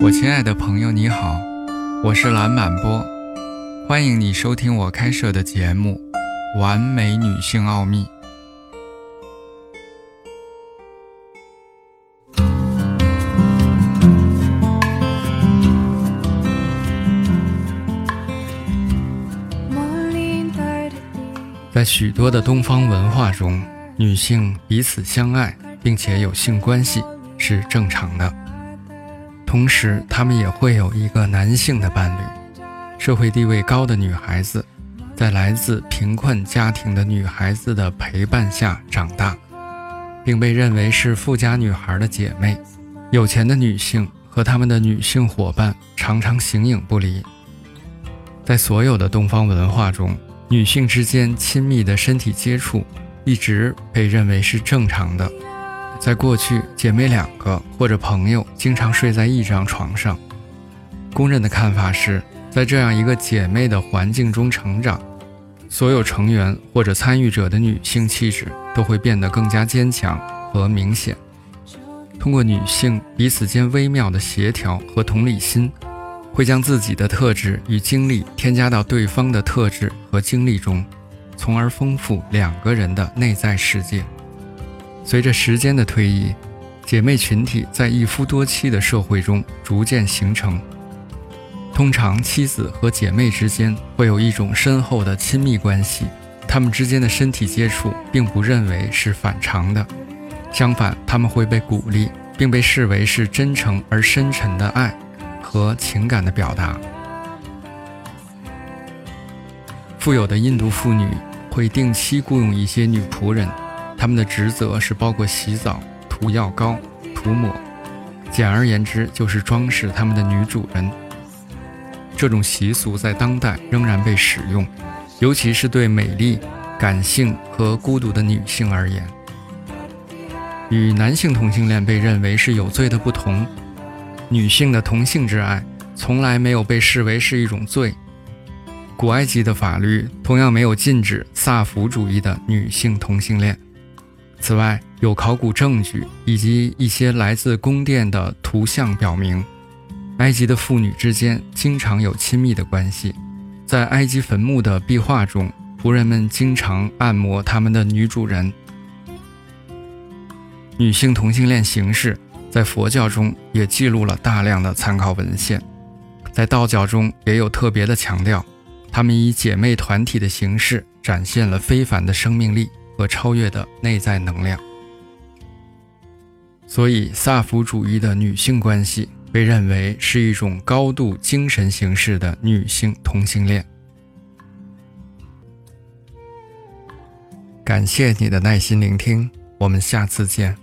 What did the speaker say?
我亲爱的朋友，你好，我是蓝满波，欢迎你收听我开设的节目《完美女性奥秘》。在许多的东方文化中，女性彼此相爱并且有性关系是正常的。同时，她们也会有一个男性的伴侣。社会地位高的女孩子，在来自贫困家庭的女孩子的陪伴下长大，并被认为是富家女孩的姐妹。有钱的女性和她们的女性伙伴常常形影不离。在所有的东方文化中，女性之间亲密的身体接触一直被认为是正常的。在过去，姐妹两个或者朋友经常睡在一张床上。公认的看法是，在这样一个姐妹的环境中成长，所有成员或者参与者的女性气质都会变得更加坚强和明显。通过女性彼此间微妙的协调和同理心，会将自己的特质与经历添加到对方的特质和经历中，从而丰富两个人的内在世界。随着时间的推移，姐妹群体在一夫多妻的社会中逐渐形成。通常，妻子和姐妹之间会有一种深厚的亲密关系，她们之间的身体接触并不认为是反常的，相反，她们会被鼓励，并被视为是真诚而深沉的爱和情感的表达。富有的印度妇女会定期雇佣一些女仆人。他们的职责是包括洗澡、涂药膏、涂抹，简而言之就是装饰他们的女主人。这种习俗在当代仍然被使用，尤其是对美丽、感性和孤独的女性而言。与男性同性恋被认为是有罪的不同，女性的同性之爱从来没有被视为是一种罪。古埃及的法律同样没有禁止萨福主义的女性同性恋。此外，有考古证据以及一些来自宫殿的图像表明，埃及的妇女之间经常有亲密的关系。在埃及坟墓的壁画中，仆人们经常按摩他们的女主人。女性同性恋形式在佛教中也记录了大量的参考文献，在道教中也有特别的强调，他们以姐妹团体的形式展现了非凡的生命力。和超越的内在能量，所以萨福主义的女性关系被认为是一种高度精神形式的女性同性恋。感谢你的耐心聆听，我们下次见。